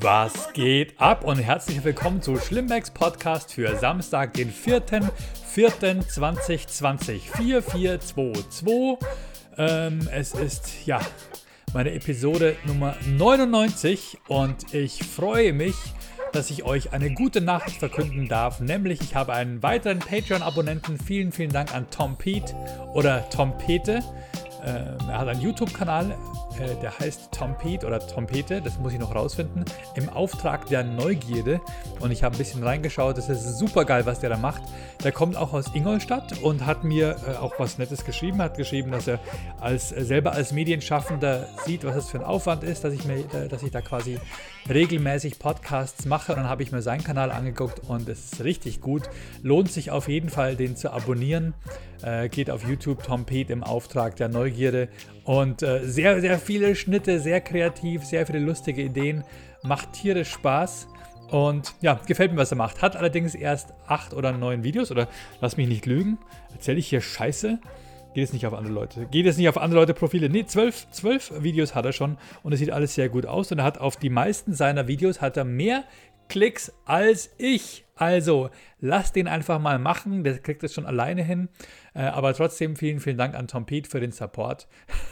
Was geht ab und herzlich willkommen zu Schlimmbecks Podcast für Samstag, den 4.4.2020. 4422. Ähm, es ist ja meine Episode Nummer 99 und ich freue mich, dass ich euch eine gute Nachricht verkünden darf, nämlich ich habe einen weiteren Patreon-Abonnenten. Vielen, vielen Dank an Tom Pete oder Tom Pete. Ähm, er hat einen YouTube-Kanal, äh, der heißt Tom Pete oder Tom Pete, das muss ich noch rausfinden, im Auftrag der Neugierde. Und ich habe ein bisschen reingeschaut, das ist super geil, was der da macht. Der kommt auch aus Ingolstadt und hat mir äh, auch was Nettes geschrieben, hat geschrieben, dass er als, äh, selber als Medienschaffender sieht, was das für ein Aufwand ist, dass ich, mir, dass ich da quasi regelmäßig Podcasts mache. Und dann habe ich mir seinen Kanal angeguckt und es ist richtig gut. Lohnt sich auf jeden Fall, den zu abonnieren. Geht auf YouTube Tom Pete im Auftrag der Neugierde und äh, sehr, sehr viele Schnitte, sehr kreativ, sehr viele lustige Ideen. Macht tierisch Spaß. Und ja, gefällt mir, was er macht. Hat allerdings erst acht oder neun Videos oder lass mich nicht lügen. Erzähle ich hier Scheiße? Geht es nicht auf andere Leute? Geht es nicht auf andere Leute Profile? Ne, zwölf, zwölf Videos hat er schon und es sieht alles sehr gut aus. Und er hat auf die meisten seiner Videos hat er mehr Klicks als ich. Also, lasst den einfach mal machen. Der kriegt es schon alleine hin. Äh, aber trotzdem vielen, vielen Dank an Tom Pete für den Support.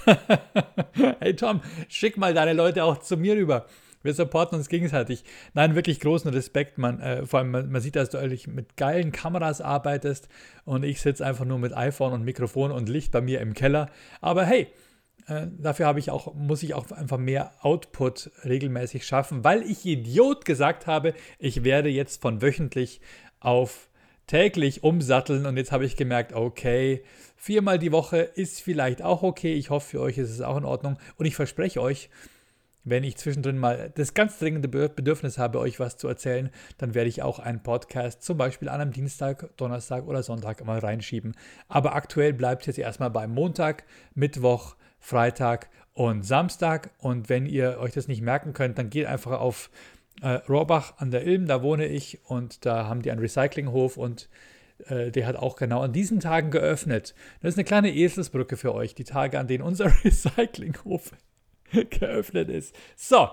hey Tom, schick mal deine Leute auch zu mir rüber. Wir supporten uns gegenseitig. Nein, wirklich großen Respekt. Man, äh, vor allem, man, man, sieht, dass du ehrlich mit geilen Kameras arbeitest und ich sitze einfach nur mit iPhone und Mikrofon und Licht bei mir im Keller. Aber hey, dafür habe ich auch, muss ich auch einfach mehr Output regelmäßig schaffen, weil ich Idiot gesagt habe, ich werde jetzt von wöchentlich auf täglich umsatteln und jetzt habe ich gemerkt, okay, viermal die Woche ist vielleicht auch okay. Ich hoffe, für euch ist es auch in Ordnung und ich verspreche euch, wenn ich zwischendrin mal das ganz dringende Bedürfnis habe, euch was zu erzählen, dann werde ich auch einen Podcast zum Beispiel an einem Dienstag, Donnerstag oder Sonntag mal reinschieben. Aber aktuell bleibt es jetzt erstmal beim Montag, Mittwoch, Freitag und Samstag. Und wenn ihr euch das nicht merken könnt, dann geht einfach auf äh, Rohrbach an der Ilm, da wohne ich und da haben die einen Recyclinghof und äh, der hat auch genau an diesen Tagen geöffnet. Das ist eine kleine Eselsbrücke für euch, die Tage, an denen unser Recyclinghof geöffnet ist. So,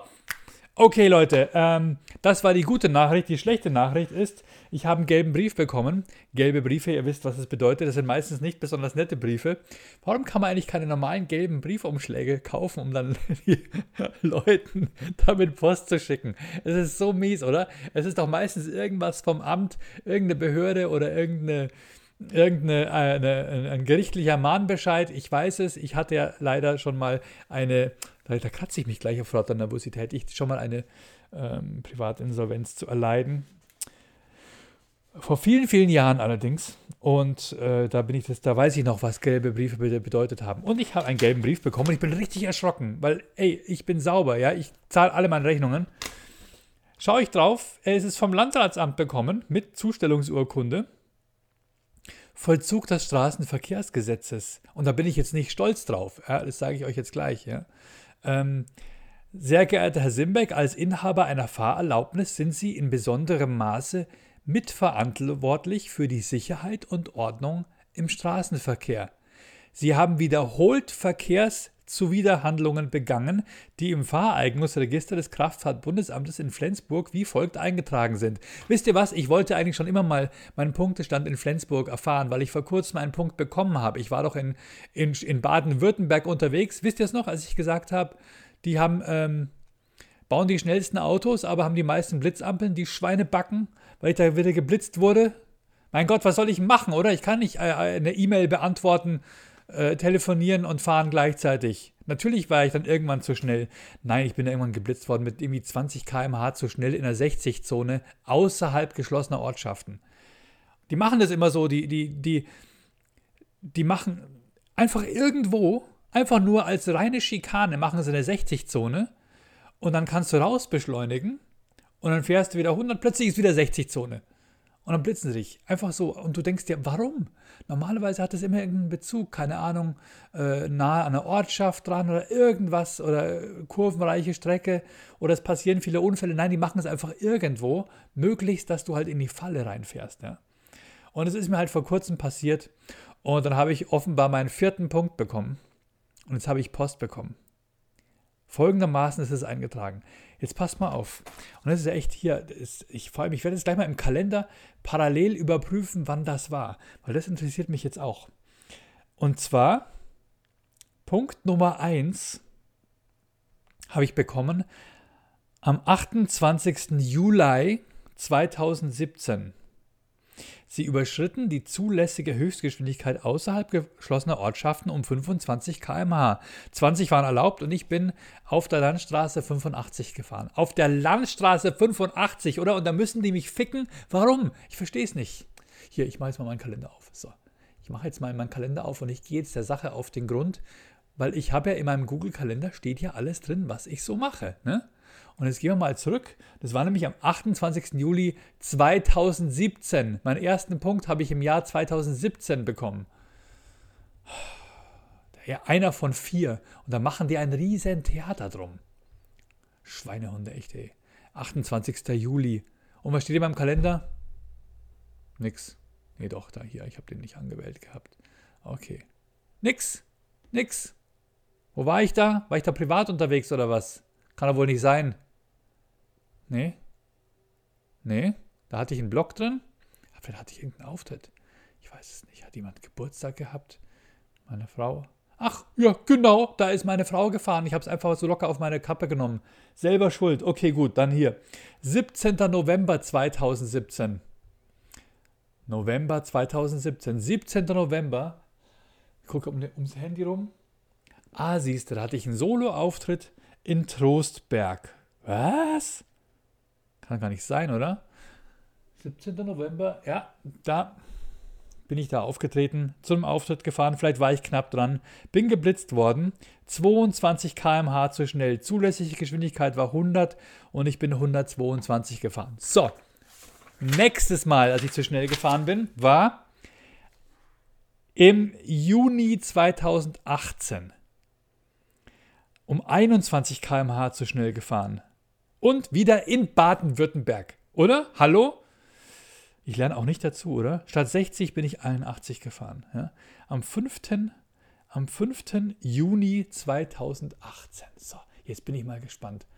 Okay, Leute, ähm, das war die gute Nachricht. Die schlechte Nachricht ist, ich habe einen gelben Brief bekommen. Gelbe Briefe, ihr wisst, was das bedeutet. Das sind meistens nicht besonders nette Briefe. Warum kann man eigentlich keine normalen gelben Briefumschläge kaufen, um dann die Leuten damit Post zu schicken? Es ist so mies, oder? Es ist doch meistens irgendwas vom Amt, irgendeine Behörde oder irgendeine irgendeine äh, eine, ein gerichtlicher Mahnbescheid. Ich weiß es, ich hatte ja leider schon mal eine da, da kratze ich mich gleich auf lauter Nervosität. Ich schon mal eine ähm, Privatinsolvenz zu erleiden. Vor vielen, vielen Jahren allerdings. Und äh, da bin ich das, da weiß ich noch, was gelbe Briefe bedeutet haben. Und ich habe einen gelben Brief bekommen und ich bin richtig erschrocken, weil, ey, ich bin sauber, ja, ich zahle alle meine Rechnungen. Schaue ich drauf, es ist vom Landratsamt bekommen mit Zustellungsurkunde. Vollzug des Straßenverkehrsgesetzes. Und da bin ich jetzt nicht stolz drauf. Ja, das sage ich euch jetzt gleich. Ja. Ähm, sehr geehrter Herr Simbeck, als Inhaber einer Fahrerlaubnis sind Sie in besonderem Maße mitverantwortlich für die Sicherheit und Ordnung im Straßenverkehr. Sie haben wiederholt Verkehrszuwiderhandlungen begangen, die im Fahreignungsregister des Kraftfahrtbundesamtes in Flensburg wie folgt eingetragen sind. Wisst ihr was? Ich wollte eigentlich schon immer mal meinen Punktestand in Flensburg erfahren, weil ich vor kurzem einen Punkt bekommen habe. Ich war doch in, in, in Baden-Württemberg unterwegs. Wisst ihr es noch, als ich gesagt habe, die haben, ähm, bauen die schnellsten Autos, aber haben die meisten Blitzampeln, die Schweine backen, weil ich da wieder geblitzt wurde? Mein Gott, was soll ich machen, oder? Ich kann nicht äh, eine E-Mail beantworten, äh, telefonieren und fahren gleichzeitig. Natürlich war ich dann irgendwann zu schnell. Nein, ich bin irgendwann geblitzt worden mit irgendwie 20 km/h zu schnell in der 60-Zone außerhalb geschlossener Ortschaften. Die machen das immer so, die, die, die, die machen einfach irgendwo, einfach nur als reine Schikane, machen sie eine 60-Zone und dann kannst du raus beschleunigen und dann fährst du wieder 100, plötzlich ist wieder 60-Zone. Und dann blitzen sie dich. Einfach so. Und du denkst dir, warum? Normalerweise hat es immer irgendeinen Bezug, keine Ahnung, äh, nahe an einer Ortschaft dran oder irgendwas oder äh, kurvenreiche Strecke oder es passieren viele Unfälle. Nein, die machen es einfach irgendwo, möglichst, dass du halt in die Falle reinfährst. Ja? Und es ist mir halt vor kurzem passiert und dann habe ich offenbar meinen vierten Punkt bekommen und jetzt habe ich Post bekommen. Folgendermaßen ist es eingetragen. Jetzt passt mal auf. Und das ist ja echt hier, ist, ich vor allem, ich werde jetzt gleich mal im Kalender parallel überprüfen, wann das war, weil das interessiert mich jetzt auch. Und zwar Punkt Nummer 1 habe ich bekommen am 28. Juli 2017. Sie überschritten die zulässige Höchstgeschwindigkeit außerhalb geschlossener Ortschaften um 25 km/h. 20 waren erlaubt und ich bin auf der Landstraße 85 gefahren. Auf der Landstraße 85, oder? Und da müssen die mich ficken. Warum? Ich verstehe es nicht. Hier, ich mache jetzt mal meinen Kalender auf. So. Ich mache jetzt mal meinen Kalender auf und ich gehe jetzt der Sache auf den Grund, weil ich habe ja in meinem Google-Kalender steht ja alles drin, was ich so mache. Ne? Und jetzt gehen wir mal zurück. Das war nämlich am 28. Juli 2017. Meinen ersten Punkt habe ich im Jahr 2017 bekommen. Ja, einer von vier. Und da machen die ein riesen Theater drum. Schweinehunde, echt, ey. 28. Juli. Und was steht in meinem Kalender? Nix. Nee, doch, da hier. Ich habe den nicht angewählt gehabt. Okay. Nix. Nix. Wo war ich da? War ich da privat unterwegs oder was? Kann doch wohl nicht sein. Nee. Nee. Da hatte ich einen Blog drin. Vielleicht hatte ich irgendeinen Auftritt. Ich weiß es nicht. Hat jemand Geburtstag gehabt? Meine Frau? Ach, ja, genau. Da ist meine Frau gefahren. Ich habe es einfach so locker auf meine Kappe genommen. Selber schuld. Okay, gut. Dann hier. 17. November 2017. November 2017. 17. November. Ich gucke um, ums Handy rum. Ah, siehst du, da hatte ich einen Solo-Auftritt in Trostberg. Was? Kann gar nicht sein, oder? 17. November, ja, da bin ich da aufgetreten, zum Auftritt gefahren, vielleicht war ich knapp dran, bin geblitzt worden, 22 km/h zu schnell, zulässige Geschwindigkeit war 100 und ich bin 122 gefahren. So, nächstes Mal, als ich zu schnell gefahren bin, war im Juni 2018 um 21 km/h zu schnell gefahren und wieder in Baden-Württemberg. Oder? Hallo? Ich lerne auch nicht dazu, oder? Statt 60 bin ich 81 gefahren. Ja? Am, 5., am 5. Juni 2018. So, jetzt bin ich mal gespannt,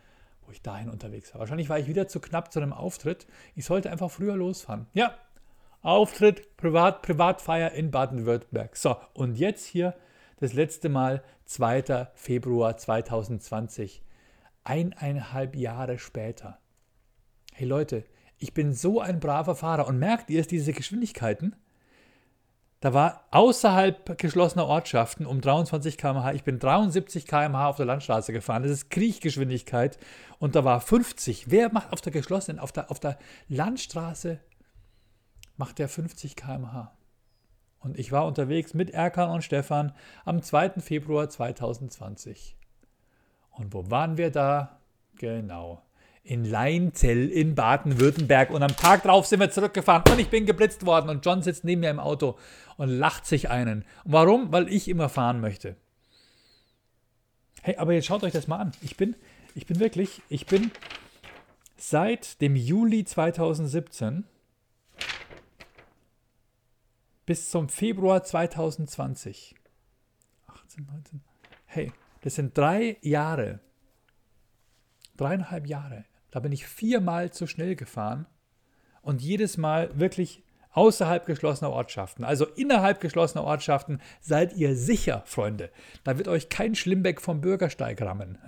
wo ich dahin unterwegs war. Wahrscheinlich war ich wieder zu knapp zu einem Auftritt. Ich sollte einfach früher losfahren. Ja, Auftritt, Privat, Privatfeier in Baden-Württemberg. So, und jetzt hier das letzte Mal 2. Februar 2020 eineinhalb Jahre später. Hey Leute, ich bin so ein braver Fahrer und merkt ihr es, diese Geschwindigkeiten? Da war außerhalb geschlossener Ortschaften um 23 km/h, ich bin 73 km/h auf der Landstraße gefahren, das ist Kriechgeschwindigkeit und da war 50. Wer macht auf der geschlossenen, auf der, auf der Landstraße, macht der 50 km/h? Und ich war unterwegs mit Erkan und Stefan am 2. Februar 2020. Und wo waren wir da? Genau. In Leinzell in Baden-Württemberg. Und am Tag drauf sind wir zurückgefahren und ich bin geblitzt worden. Und John sitzt neben mir im Auto und lacht sich einen. Und warum? Weil ich immer fahren möchte. Hey, aber jetzt schaut euch das mal an. Ich bin, ich bin wirklich, ich bin seit dem Juli 2017 bis zum Februar 2020. 18, 19. Hey, das sind drei Jahre. Dreieinhalb Jahre. Da bin ich viermal zu schnell gefahren und jedes Mal wirklich außerhalb geschlossener Ortschaften. Also innerhalb geschlossener Ortschaften seid ihr sicher, Freunde. Da wird euch kein Schlimmbeck vom Bürgersteig rammen.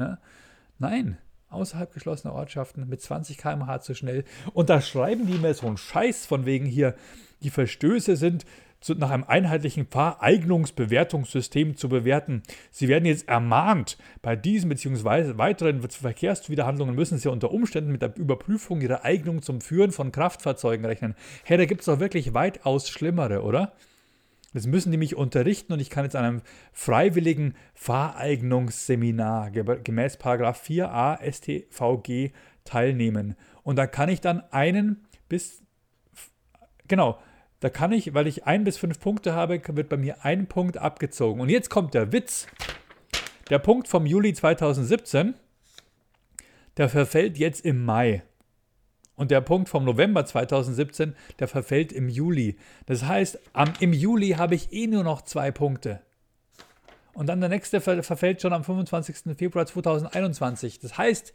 Nein, außerhalb geschlossener Ortschaften mit 20 km/h zu schnell. Und da schreiben die mir so einen Scheiß von wegen hier, die Verstöße sind nach einem einheitlichen Fahreignungsbewertungssystem zu bewerten. Sie werden jetzt ermahnt, bei diesen bzw. weiteren Verkehrszuwiderhandlungen müssen Sie unter Umständen mit der Überprüfung Ihrer Eignung zum Führen von Kraftfahrzeugen rechnen. Hey, da gibt es doch wirklich weitaus Schlimmere, oder? Das müssen die mich unterrichten und ich kann jetzt an einem freiwilligen Fahreignungsseminar gemäß 4a StVG teilnehmen. Und da kann ich dann einen bis, genau, da kann ich, weil ich ein bis fünf Punkte habe, wird bei mir ein Punkt abgezogen. Und jetzt kommt der Witz. Der Punkt vom Juli 2017, der verfällt jetzt im Mai. Und der Punkt vom November 2017, der verfällt im Juli. Das heißt, am, im Juli habe ich eh nur noch zwei Punkte. Und dann der nächste ver verfällt schon am 25. Februar 2021. Das heißt,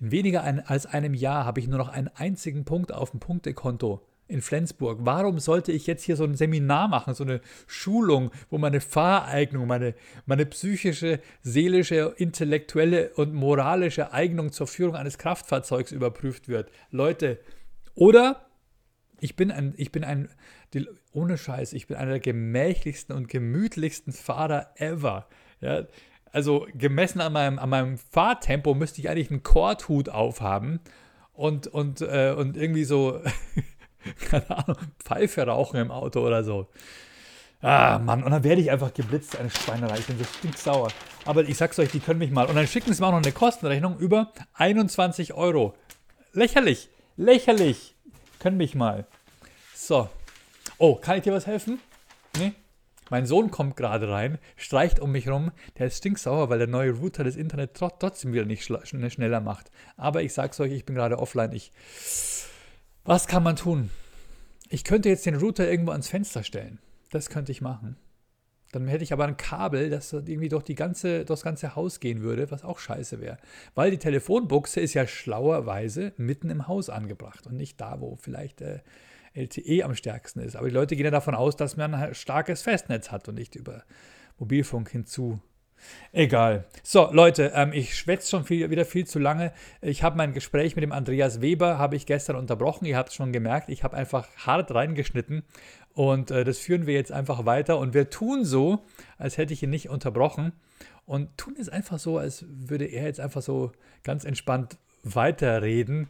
in weniger als einem Jahr habe ich nur noch einen einzigen Punkt auf dem Punktekonto in Flensburg. Warum sollte ich jetzt hier so ein Seminar machen, so eine Schulung, wo meine Fahreignung, meine, meine psychische, seelische, intellektuelle und moralische Eignung zur Führung eines Kraftfahrzeugs überprüft wird? Leute, oder ich bin ein, ich bin ein, die, ohne Scheiß, ich bin einer der gemächlichsten und gemütlichsten Fahrer ever. Ja, also gemessen an meinem, an meinem Fahrtempo müsste ich eigentlich einen Korthut aufhaben und, und, äh, und irgendwie so, keine Ahnung, Pfeife rauchen im Auto oder so. Ah, Mann, und dann werde ich einfach geblitzt, eine Schweinerei. Ich bin so stinksauer. Aber ich sag's euch, die können mich mal. Und dann schicken sie mir auch noch eine Kostenrechnung über 21 Euro. Lächerlich, lächerlich. Können mich mal. So. Oh, kann ich dir was helfen? Nee? Mein Sohn kommt gerade rein, streicht um mich rum. Der ist stinksauer, weil der neue Router das Internet trotzdem wieder nicht schneller macht. Aber ich sag's euch, ich bin gerade offline. Ich. Was kann man tun? Ich könnte jetzt den Router irgendwo ans Fenster stellen. Das könnte ich machen. Dann hätte ich aber ein Kabel, das irgendwie durch, die ganze, durch das ganze Haus gehen würde, was auch scheiße wäre. Weil die Telefonbuchse ist ja schlauerweise mitten im Haus angebracht und nicht da, wo vielleicht äh, LTE am stärksten ist. Aber die Leute gehen ja davon aus, dass man ein starkes Festnetz hat und nicht über Mobilfunk hinzu. Egal. So, Leute, ähm, ich schwätze schon viel, wieder viel zu lange. Ich habe mein Gespräch mit dem Andreas Weber, habe ich gestern unterbrochen. Ihr habt es schon gemerkt. Ich habe einfach hart reingeschnitten und äh, das führen wir jetzt einfach weiter. Und wir tun so, als hätte ich ihn nicht unterbrochen und tun es einfach so, als würde er jetzt einfach so ganz entspannt weiterreden.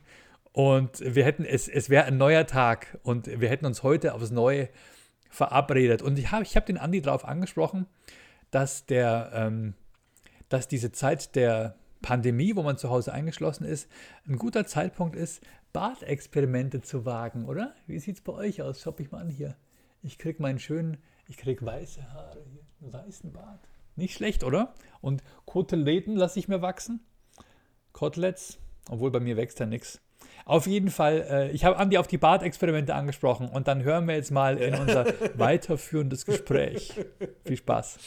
Und wir hätten, es, es wäre ein neuer Tag und wir hätten uns heute aufs Neue verabredet. Und ich habe ich hab den Andi darauf angesprochen, dass, der, ähm, dass diese Zeit der Pandemie, wo man zu Hause eingeschlossen ist, ein guter Zeitpunkt ist, Bartexperimente zu wagen, oder? Wie sieht es bei euch aus? Schau mich mal an hier. Ich kriege meinen schönen, ich kriege weiße Haare hier, einen weißen Bart. Nicht schlecht, oder? Und Koteletten lasse ich mir wachsen. Koteletts, obwohl bei mir wächst ja nichts. Auf jeden Fall, äh, ich habe Andi auf die Bartexperimente angesprochen und dann hören wir jetzt mal in unser weiterführendes Gespräch. Viel Spaß.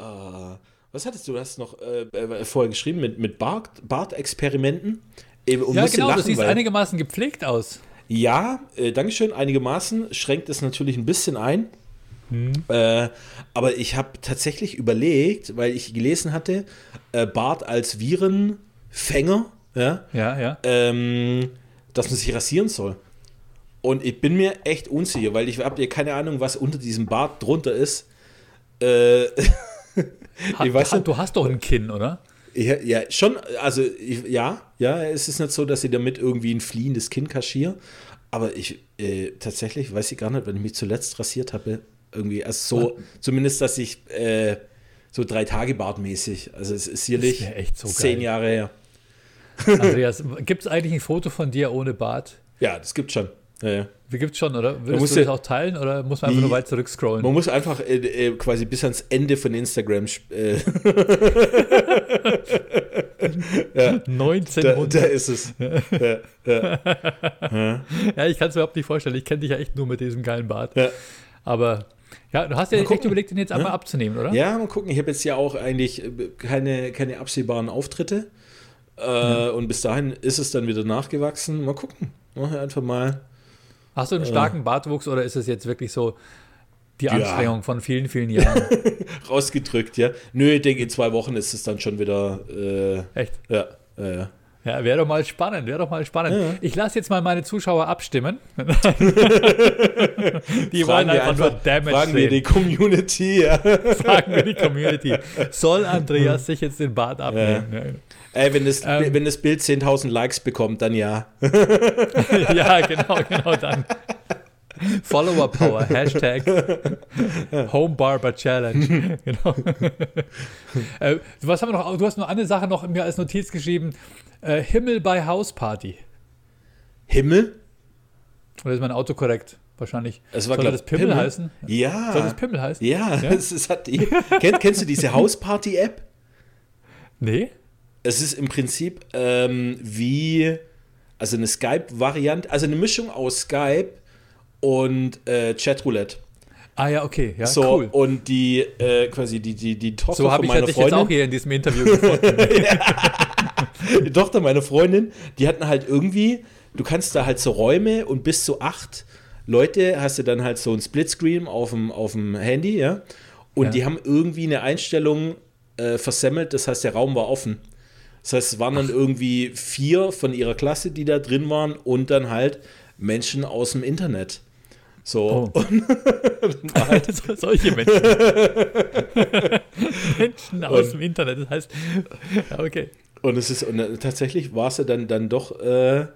Uh, was hattest du? Du hast noch äh, äh, vorher geschrieben mit, mit Bart, Bartexperimenten. Äh, ja, genau, lachen, du siehst einigermaßen gepflegt aus. Ja, äh, Dankeschön. Einigermaßen schränkt es natürlich ein bisschen ein. Hm. Äh, aber ich habe tatsächlich überlegt, weil ich gelesen hatte, äh, Bart als Virenfänger ja, ja, ja. Ähm, dass man sich rasieren soll. Und ich bin mir echt unsicher, weil ich habe ja keine Ahnung, was unter diesem Bart drunter ist. Äh, hat, weiß hat, du hast doch ein Kinn, oder? Ja, ja schon, also ich, ja, ja, es ist nicht so, dass ich damit irgendwie ein fliehendes Kinn kaschiere. Aber ich äh, tatsächlich weiß ich gar nicht, wenn ich mich zuletzt rasiert habe, irgendwie, also so, zumindest, dass ich äh, so drei Tage Bartmäßig, also es ist sicherlich so zehn geil. Jahre her. Andreas, gibt es eigentlich ein Foto von dir ohne Bart? Ja, das gibt schon. Ja, ja. Wie gibt's schon, oder? Würdest du das auch teilen oder muss man einfach nur weit zurückscrollen? Man muss einfach äh, äh, quasi bis ans Ende von Instagram. Äh. ja. 1900. Da, da, ist es. Ja, ja. ja ich kann es mir überhaupt nicht vorstellen. Ich kenne dich ja echt nur mit diesem geilen Bart. Aber ja, du hast ja echt überlegt, den jetzt einmal abzunehmen, oder? Ja, mal gucken. Ich habe jetzt ja auch eigentlich äh, keine, keine absehbaren Auftritte. Äh, und bis dahin ist es dann wieder nachgewachsen. Mal gucken. Einfach mal. Hast du einen starken äh, Bartwuchs oder ist es jetzt wirklich so die Anstrengung ja. von vielen, vielen Jahren? Rausgedrückt, ja. Nö, ich denke, in zwei Wochen ist es dann schon wieder. Äh, Echt? Ja, ja, ja. Wäre doch mal spannend, wäre doch mal spannend. Ja. Ich lasse jetzt mal meine Zuschauer abstimmen. die wollen einfach, einfach nur Damage Fragen sehen. wir die Community. Ja. Fragen wir die Community. Soll Andreas sich jetzt den Bart abnehmen? Ja. Ey, wenn das, ähm, wenn das Bild 10.000 Likes bekommt, dann ja. ja, genau, genau, dann. Follower Power, Hashtag Home Barber Challenge. genau. äh, was haben wir noch? Du hast noch eine Sache noch mir als Notiz geschrieben: äh, Himmel bei Hausparty. Himmel? Oder ist mein Auto korrekt? Wahrscheinlich. Es war, Soll das Pimmel, Pimmel, heißen? Ja. Soll das Pimmel heißen? Ja. ja? Es, es hat, kenn, kennst du diese Hausparty-App? Nee es ist im Prinzip ähm, wie, also eine Skype-Variante, also eine Mischung aus Skype und äh, Chatroulette. Ah ja, okay, ja, so, cool. und die, äh, quasi die, die, die Tochter So habe von ich meiner Freundin. jetzt auch hier in diesem Interview gefunden. die Tochter meiner Freundin, die hatten halt irgendwie, du kannst da halt so Räume und bis zu acht Leute hast du dann halt so ein Splitscreen auf dem, auf dem Handy, ja. Und Ja. die haben irgendwie eine Einstellung äh, versemmelt, das heißt, der Raum war offen. Das heißt, es waren dann irgendwie vier von ihrer Klasse, die da drin waren und dann halt Menschen aus dem Internet. So, Oh. und halt, So- Solche Menschen. Menschen aus dem Internet. Das heißt, okay. Und es ist und tatsächlich war es ja dann, dann doch, äh,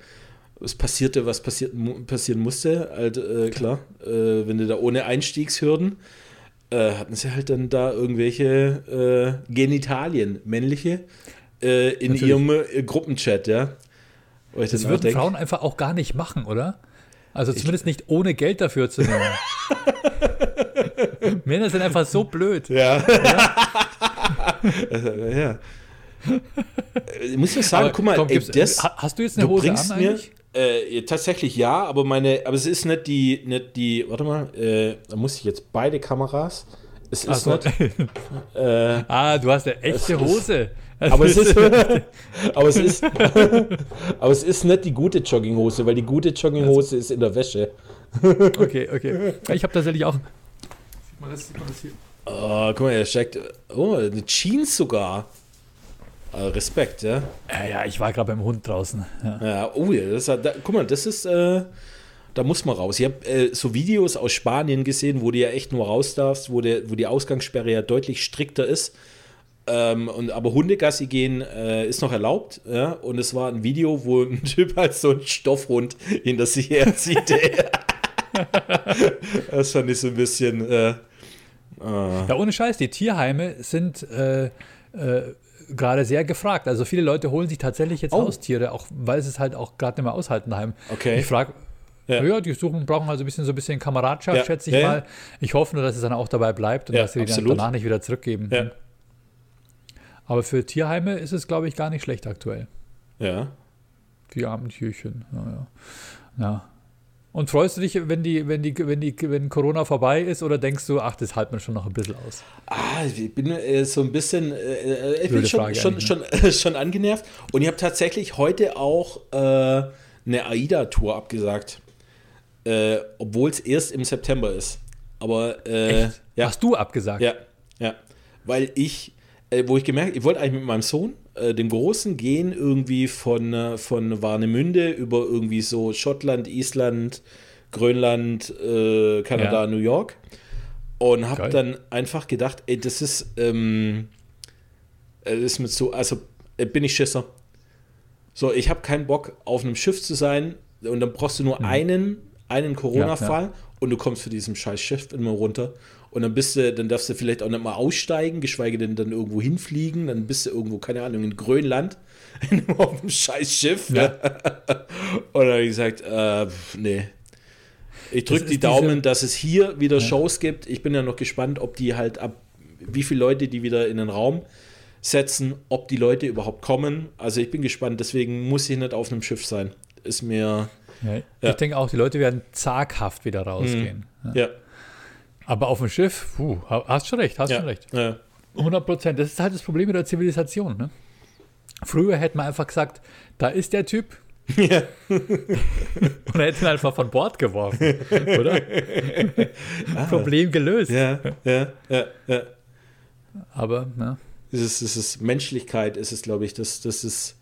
es passierte, was passiert, passieren musste. Halt, äh, klar, äh, wenn du da ohne Einstiegshürden, äh, hatten sie halt dann da irgendwelche äh, Genitalien, männliche, äh, in Natürlich. ihrem äh, Gruppenchat, ja. Wo ich Das würden denk, Frauen einfach auch gar nicht machen, oder? Also zumindest nicht ohne Geld dafür zu nehmen. Männer sind einfach so blöd. Ja. Äh, ja. Ich muss ja sagen, Aber guck mal, komm, ey, das, ha- hast du jetzt eine du Hose bringst an mir, eigentlich? Äh, tatsächlich ja, aber meine, aber es ist nicht die, nicht die, warte mal, äh, da muss ich jetzt beide Kameras. Es ist so. nicht, äh, ah, du hast eine echte ist- Hose. Das aber es ist, aber es ist, aber es ist nicht die gute Jogginghose, weil die gute Jogginghose ist in der Wäsche. okay, okay. Ich habe tatsächlich auch. Sieht man das, sieht man das hier? Oh, guck mal, er steckt, oh, eine Jeans sogar. Äh, Respekt, ja. Ja, ja, ich war gerade beim Hund draußen. Ja. Ja, oh ja, das, hat- da, guck mal, das ist, äh, da muss man raus. Ich habe äh, so Videos aus Spanien gesehen, wo du ja echt nur raus darfst, wo, der, wo die Ausgangssperre ja deutlich strikter ist. Ähm, und, aber Hundegassi gehen äh, ist noch erlaubt. Ja? Und es war ein Video, wo ein Typ halt so einen Stoffhund hinter sich herzieht. das fand ich so ein bisschen. Äh, äh, Ja, ohne Scheiß, die Tierheime sind äh, äh, gerade sehr gefragt. Also viele Leute holen sich tatsächlich jetzt Oh. Haustiere, auch weil sie es halt auch gerade nicht mehr aushalten daheim. Okay. Ich frage, Ja. ja. die suchen, brauchen also ein bisschen so ein bisschen Kameradschaft, Ja. schätze ich Ja, mal. Ich hoffe nur, dass es dann auch dabei bleibt und dass sie die dann danach nicht wieder zurückgeben. ja. Aber für Tierheime ist es, glaube ich, gar nicht schlecht aktuell. ja. Die armen Tierchen. Ja, ja. Und freust du dich, wenn die, wenn die, wenn die, wenn Corona vorbei ist, oder denkst du, ach, das halten wir schon noch ein bisschen aus? Ah, ich bin äh, so ein bisschen, äh, ich bin schon, Frage schon, schon, äh, schon angenervt. Und ich habe tatsächlich heute auch äh, eine AIDA-Tour abgesagt. Äh, Obwohl es erst im September ist. Aber äh, ja, Hast du abgesagt? ja, ja. Weil ich, äh, wo ich gemerkt, ich wollte eigentlich mit meinem Sohn, äh, dem Großen, gehen irgendwie von, äh, von Warnemünde über irgendwie so Schottland, Island, Grönland, äh, Kanada, Ja. New York. Und habe dann einfach gedacht, ey, das ist, ähm, äh, das ist mit so, also äh, bin ich Schisser. So, ich habe keinen Bock, auf einem Schiff zu sein und dann brauchst du nur einen, einen Corona-Fall und du kommst für diesen scheiß Schiff immer runter. Und dann bist du, dann darfst du vielleicht auch nicht mal aussteigen, geschweige denn dann irgendwo hinfliegen. Dann bist du irgendwo, keine Ahnung, in Grönland auf einem scheiß Schiff. Ja. und dann habe ich gesagt, äh, nee. Ich drücke die Daumen, dass es hier wieder Shows gibt. Ich bin ja noch gespannt, ob die halt ab, wie viele Leute die wieder in den Raum setzen, ob die Leute überhaupt kommen. Also ich bin gespannt, deswegen muss ich nicht auf einem Schiff sein. Ist mir, Ja. Ja. Ich denke auch, die Leute werden zaghaft wieder rausgehen. Ja. ja, Aber auf dem Schiff, puh, ha- hast schon recht, hast ja, schon recht. ja. 100 Prozent. Das ist halt das Problem mit der Zivilisation. Ne? Früher hätte man einfach gesagt, da ist der Typ. Ja. Und er hätte ihn einfach von Bord geworfen, oder? Problem gelöst. Ja, ja, ja, ja. Aber, ne? Es ist, es ist Menschlichkeit, ist es, glaube ich, das, das ist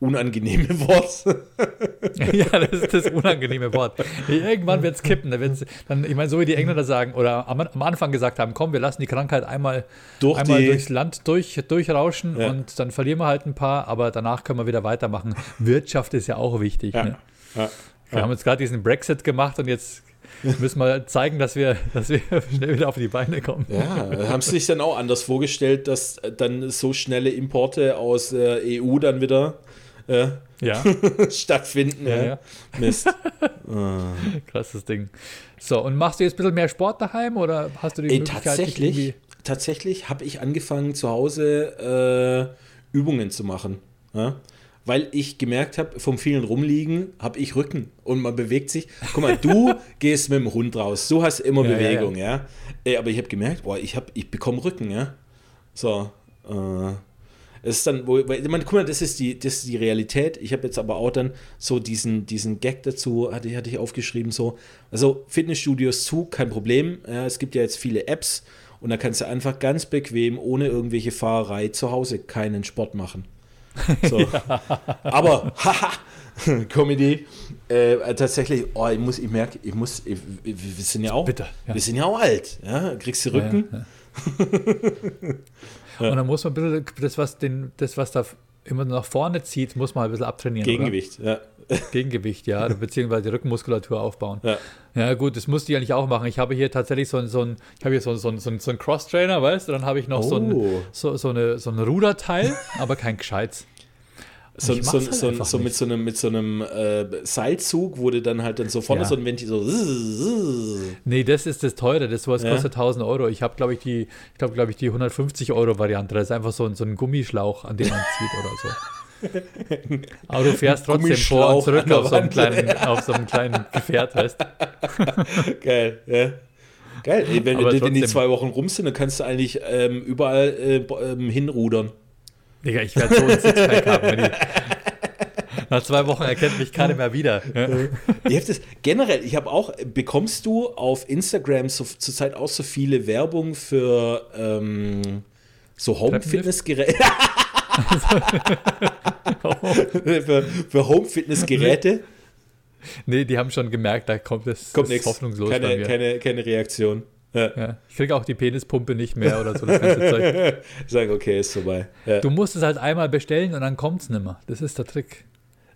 unangenehme Wort. ja, das ist das unangenehme Wort. Irgendwann wird es kippen. Da wird's, dann, ich meine, so wie die Engländer sagen oder am, am Anfang gesagt haben, komm, wir lassen die Krankheit einmal, Durch einmal die- durchs Land durch, durchrauschen Ja. und dann verlieren wir halt ein paar, aber danach können wir wieder weitermachen. Wirtschaft ist ja auch wichtig. Ja, Ne? ja, Wir haben jetzt gerade diesen Brexit gemacht und jetzt müssen wir zeigen, dass wir, dass wir schnell wieder auf die Beine kommen. ja. Haben Sie sich dann auch anders vorgestellt, dass dann so schnelle Importe aus äh, EU dann wieder äh, Ja, stattfinden? ja, Ja. Mist. krasses Ding. So, und machst du jetzt ein bisschen mehr Sport daheim oder hast du die Ey, Möglichkeit, dich tatsächlich, tatsächlich habe ich angefangen, zu Hause äh, Übungen zu machen. Weil ich gemerkt habe, vom vielen Rumliegen habe ich Rücken und man bewegt sich. Guck mal, du gehst mit dem Hund raus, du hast immer Bewegung, ja. Äh, Aber ich habe gemerkt, boah, ich, hab, ich bekomme Rücken, ja. So, äh, es ist dann, wo, weil, ich meine, guck mal, das ist die, das ist die Realität. Ich habe jetzt aber auch dann so diesen, diesen Gag dazu, hatte, hatte ich aufgeschrieben, so, also Fitnessstudios zu, kein Problem. Ja, es gibt ja jetzt viele Apps und da kannst du einfach ganz bequem, ohne irgendwelche Fahrerei zu Hause keinen Sport machen. So. Aber, haha, Comedy, äh, tatsächlich, oh, ich muss, ich merke, ich muss, ich, wir sind ja auch, Bitter, ja. wir sind ja auch alt, ja, kriegst du Rücken. Ja, ja. Und dann muss man ein bisschen das, was, den, das, was da immer nach vorne zieht, muss man ein bisschen abtrainieren. Gegengewicht, ja. Oder? Gegengewicht, ja, beziehungsweise die Rückenmuskulatur aufbauen. Ja. ja, gut, das musste ich eigentlich auch machen. Ich habe hier tatsächlich so ein, so ein ich habe hier so, so, so, so einen Cross-Trainer, weißt du, dann habe ich noch so, ein, Oh. so, so, eine, so ein Ruderteil, aber kein Gescheites. So, so, halt so, so mit so einem, mit so einem äh, Seilzug, wo du dann halt dann so vorne Ja. so ein Ventil so. Nee, das ist das teure, das was Ja. kostet 1000 Euro. Ich habe, glaube ich, die, ich glaube, glaube ich, die 150 Euro Variante. Das ist einfach so ein, so ein Gummischlauch, an dem man zieht oder so. Aber du fährst trotzdem vor und zurück auf so, einem kleinen, auf so einem kleinen Gefährt, weißt Geil, ja. Geil, Ey, wenn, wenn die zwei Wochen rum sind, dann kannst du eigentlich ähm, überall äh, ähm, hinrudern. Digga, ich werde so ein Sixpack haben. Nach zwei Wochen erkennt mich keiner mehr wieder. Hab das, generell, ich habe auch, bekommst du auf Instagram so, zurzeit auch so viele Werbung für ähm, so Home-Fitness-Geräte? für, für Home-Fitness-Geräte? Nee, die haben schon gemerkt, da kommt es Kommt ist nichts. hoffnungslos bei Keine, mir. keine, keine Reaktion. Ja. Ja. Ich kriege auch die Penispumpe nicht mehr oder so. Das ganze Zeug. Sagen, okay, ist vorbei. Ja, Du musst es halt einmal bestellen und dann kommt es nicht mehr. Das ist der Trick.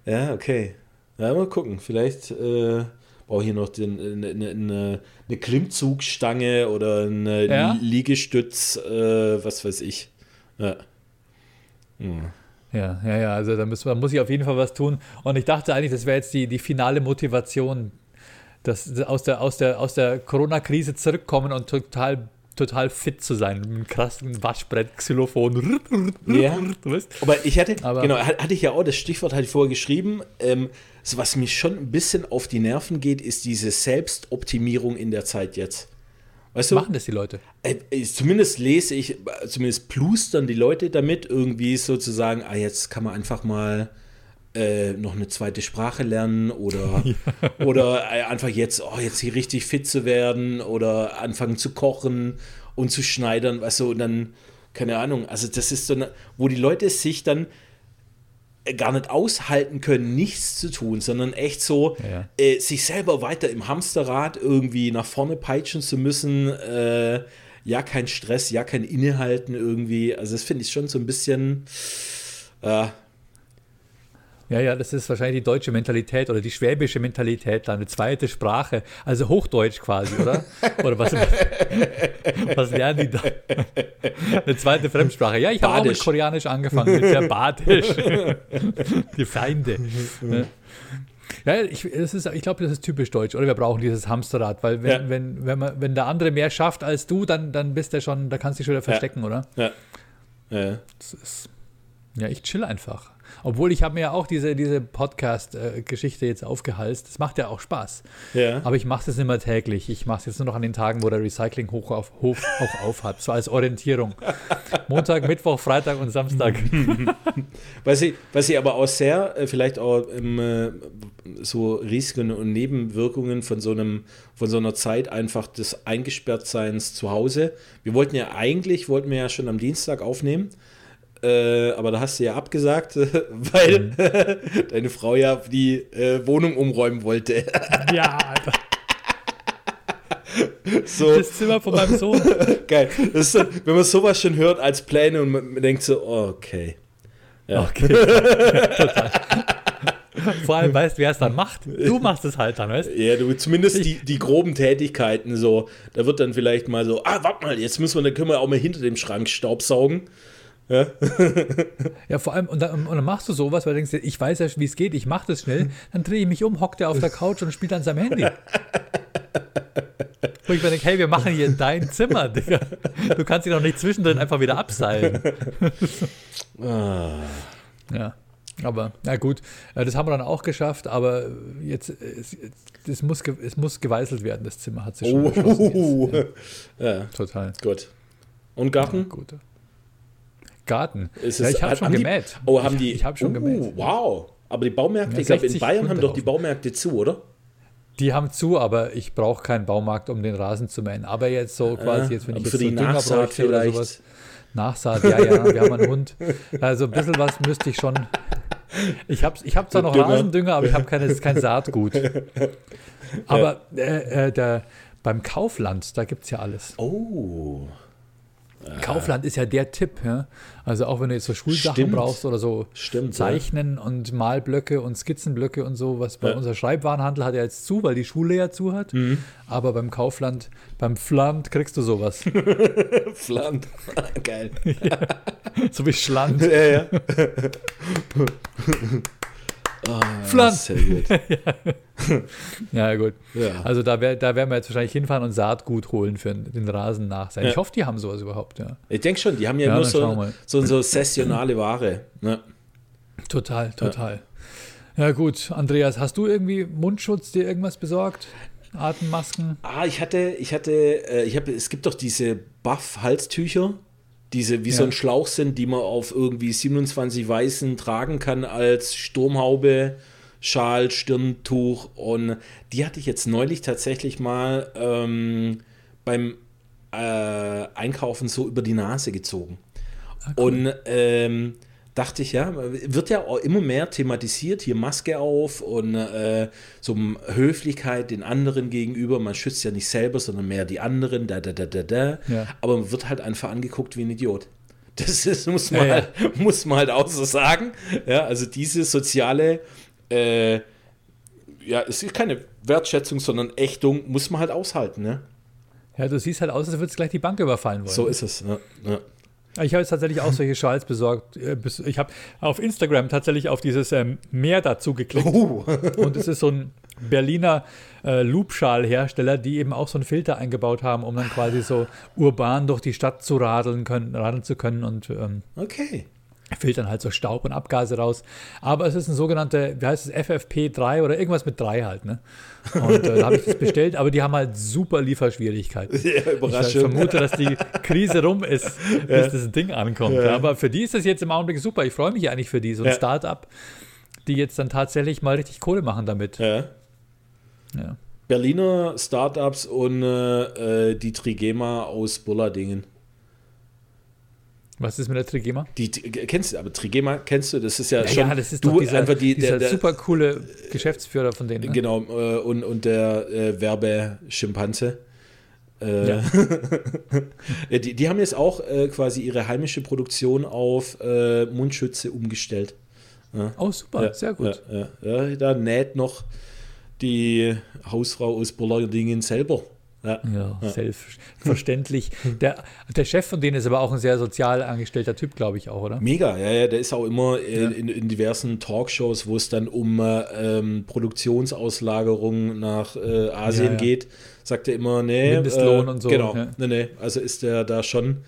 ja okay. Ja, mal gucken. Vielleicht äh, brauche ich hier noch eine, eine, eine, eine Klimmzugstange oder eine? Liegestütz, äh, was weiß ich. Ja. Hm. Ja, ja, ja, also da, wir- da muss ich auf jeden Fall was tun. Und ich dachte eigentlich, das wäre jetzt die, die finale Motivation, dass aus der, aus der, aus der Corona-Krise zurückkommen und total, total fit zu sein. Mit einem krassen Waschbrett, Xylophon. Ja. Aber ich hatte, Aber- genau, hat- hatte ich ja auch, das Stichwort ich vorher geschrieben, ähm, so was mich schon ein bisschen auf die Nerven geht, ist diese Selbstoptimierung in der Zeit jetzt. Weißt du? Machen das die Leute. Äh, Zumindest lese ich, äh, zumindest plustern die Leute damit, irgendwie sozusagen, ah, jetzt kann man einfach mal äh, noch eine zweite Sprache lernen oder, oder äh, einfach jetzt, oh, jetzt hier richtig fit zu werden oder anfangen zu kochen und zu schneidern, weißt du, und dann, keine Ahnung, also das ist so eine, wo die Leute sich dann äh, gar nicht aushalten können, nichts zu tun, sondern echt so Ja. äh, sich selber weiter im Hamsterrad irgendwie nach vorne peitschen zu müssen. Äh, ja, kein Stress, ja, kein Innehalten irgendwie. Also das finde ich schon so ein bisschen. Ja, ja, das ist wahrscheinlich die deutsche Mentalität oder die schwäbische Mentalität, da eine zweite Sprache, also Hochdeutsch quasi, oder? Oder was, was lernen die da? Eine zweite Fremdsprache. Ja, ich habe auch mit. Koreanisch angefangen, mit sehr Badisch. Die Feinde. Ja. Ja, ich, das ist, ich glaube, das ist typisch deutsch. Oder wir brauchen dieses Hamsterrad, weil wenn, Ja. wenn, wenn, man, wenn der andere mehr schafft als du, dann, dann bist du schon, da kannst du dich schon wieder verstecken, oder? ja. Äh, Das ist, ja, ich chill einfach. Obwohl ich habe mir ja auch diese, diese Podcast-Geschichte jetzt aufgehalst. Das macht ja auch Spaß. ja. Aber ich mache das nicht mehr täglich. Ich mache es jetzt nur noch an den Tagen, wo der Recyclinghof auf, Hof auch auf hat. So als Orientierung. Montag, Mittwoch, Freitag und Samstag. Was ich, was ich aber auch sehr, äh, vielleicht auch ähm, äh, so Risiken und Nebenwirkungen von so einem, von so einer Zeit einfach des Eingesperrtseins zu Hause. Wir wollten ja eigentlich, wollten wir ja schon am Dienstag aufnehmen, äh, aber da hast du ja abgesagt, weil deine Frau ja die äh, Wohnung umräumen wollte. ja, Alter. so Das Zimmer von meinem Sohn. geil. Ist wenn man sowas schon hört als Pläne und man, man denkt so, oh, okay. Ja. Okay. Total. Vor allem weißt du, wer es dann macht. Du machst es halt dann, weißt du? Ja, du zumindest die, die groben Tätigkeiten so. Da wird dann vielleicht mal so, ah, warte mal, jetzt müssen wir, dann können wir auch mal hinter dem Schrank staubsaugen. Ja, Ja, vor allem, und dann, und dann machst du sowas, weil du denkst, ich weiß ja, wie es geht, ich mach das schnell, dann drehe ich mich um, hockt er auf der Couch und spielt an seinem Handy. Wo ich mir denke, hey, wir machen hier dein Zimmer, Digga. Du kannst dich doch nicht zwischendrin einfach wieder abseilen. ah, Ja. Aber na gut, äh, das haben wir dann auch geschafft, aber jetzt, es, es, muss, es muss geweißelt werden, das Zimmer hat sich schon Oh, ja. ja. Total. Gut. Und Garten? Ja, gut. Garten. Ist ja, ich habe schon gemäht. Oh, haben ich, die. Ich habe schon uh, gemäht. Wow. Aber die Baumärkte, ich glaube, in Bayern haben doch die Baumärkte zu, oder? Die haben zu, aber ich brauche keinen Baumarkt, um den Rasen zu mähen. Aber jetzt so quasi, jetzt wenn ich jetzt für so die Dünger Nachsaat bräuchte oder vielleicht. sowas. Nachsaat, ja, ja, wir haben einen Hund. Also ein bisschen was müsste ich schon. Ich habe ich hab zwar noch Dünger. Rasendünger, aber ich habe keine, kein Saatgut. Aber äh, äh, der, beim Kaufland, da gibt es ja alles. Oh. Kaufland ist ja der Tipp. Ja? Also auch wenn du jetzt so Schulsachen Stimmt. brauchst oder so Stimmt, Zeichnen und Malblöcke und Skizzenblöcke und so, was bei Ja. unser Schreibwarenhandel hat ja jetzt zu, weil die Schule ja zu hat. Mhm. Aber beim Kaufland, beim Fland kriegst du sowas. Fland. Geil. so wie Schland. ja, ja. Ah. Sehr gut. Ja, gut. Ja. Also da, wär, da werden wir jetzt wahrscheinlich hinfahren und Saatgut holen für den Rasen nach sein. Ja. Ich hoffe, die haben sowas überhaupt, ja. Ich denke schon, die haben ja, schauen so, so, so sessionale Ware. Ne? Total, total. Ja. gut, Andreas, hast du irgendwie Mundschutz, dir irgendwas besorgt? Atemmasken? Ah, ich hatte, ich hatte, äh, ich habe, es gibt doch diese Buff-Halstücher, diese wie so Ja. ein Schlauch sind, die man auf irgendwie 27 Weißen tragen kann als Sturmhaube, Schal, Stirntuch und die hatte ich jetzt neulich tatsächlich mal ähm, beim äh, Einkaufen so über die Nase gezogen. Und ähm, dachte ich, ja, wird ja immer mehr thematisiert, hier Maske auf und äh, so Höflichkeit den anderen gegenüber. Man schützt ja nicht selber, sondern mehr die anderen, da, da, da, da, da. Ja. Aber man wird halt einfach angeguckt wie ein Idiot. Das ist, muss man, Ja, ja. Halt, muss man halt auch so sagen. Ja, also diese soziale, äh, ja, es ist keine Wertschätzung, sondern Ächtung, muss man halt aushalten, ne? Ja, du siehst halt aus, als würdest du gleich die Bank überfallen wollen. So ist es. Ja, ja. Ich habe jetzt tatsächlich auch solche Schals besorgt. Äh, Ich habe auf Instagram tatsächlich auf dieses ähm, Meer dazu geklickt. Uh. Und es ist so ein Berliner äh, Loopschal-Hersteller, die eben auch so einen Filter eingebaut haben, um dann quasi so urban durch die Stadt zu radeln, können, radeln zu können und ähm, Okay. Filtern halt so Staub und Abgase raus. Aber es ist ein sogenannter, wie heißt es, FFP3 oder irgendwas mit 3 halt. Ne? Und äh, da habe ich das bestellt, aber die haben halt super Lieferschwierigkeiten. Ja, Ich Überraschung. vermute, dass die Krise rum ist, bis das Ding ankommt. Ja. Aber für die ist das jetzt im Augenblick super. Ich freue mich eigentlich für die, so ein Ja. Start-up, die jetzt dann tatsächlich mal richtig Kohle machen damit. Ja. Ja. Berliner Startups und äh, äh, die Trigema aus Bullardingen. Was ist mit der Trigema? Die, die kennst du, aber Trigema kennst du, das ist ja, Ja, schon ja, das ist du dieser, einfach die, dieser der, der, super coole Geschäftsführer von denen. Ne? genau äh, und, und der äh, Werbeschimpanse. Äh, Ja. ja, die, die haben jetzt auch äh, quasi ihre heimische Produktion auf äh, Mundschütze umgestellt. Oh, super, Ja, sehr gut. Ja, ja, ja, da näht noch die Hausfrau aus Bullardingen selber. Ja. Ja, selbstverständlich. Der, der Chef von denen ist aber auch ein sehr sozial angestellter Typ, glaube ich auch, oder? Mega, ja, ja, der ist auch immer Ja. in, in diversen Talkshows, wo es dann um äh, ähm, Produktionsauslagerung nach äh, Asien geht, sagt er immer, nee. Mindestlohn äh, und so, Genau, nee, nee, also ist der da schon,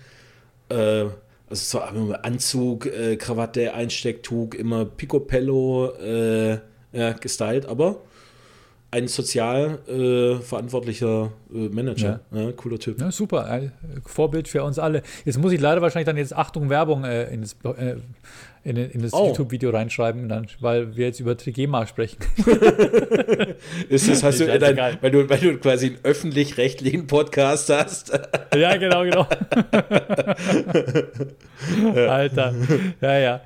äh, also Anzug, äh, Krawatte, Einstecktuch, immer Picobello äh, ja, gestylt, aber ein sozial äh, verantwortlicher äh, Manager, ja. cooler Typ. Ja, super. Ein Vorbild für uns alle. Jetzt muss ich leider wahrscheinlich dann jetzt Achtung Werbung äh, in das, äh, in, in das Oh. YouTube-Video reinschreiben, dann, weil wir jetzt über Trigema sprechen. Ist das, hast du, dein, egal. weil, du, weil du quasi einen öffentlich-rechtlichen Podcast hast. ja, genau, genau. Alter. Ja, ja.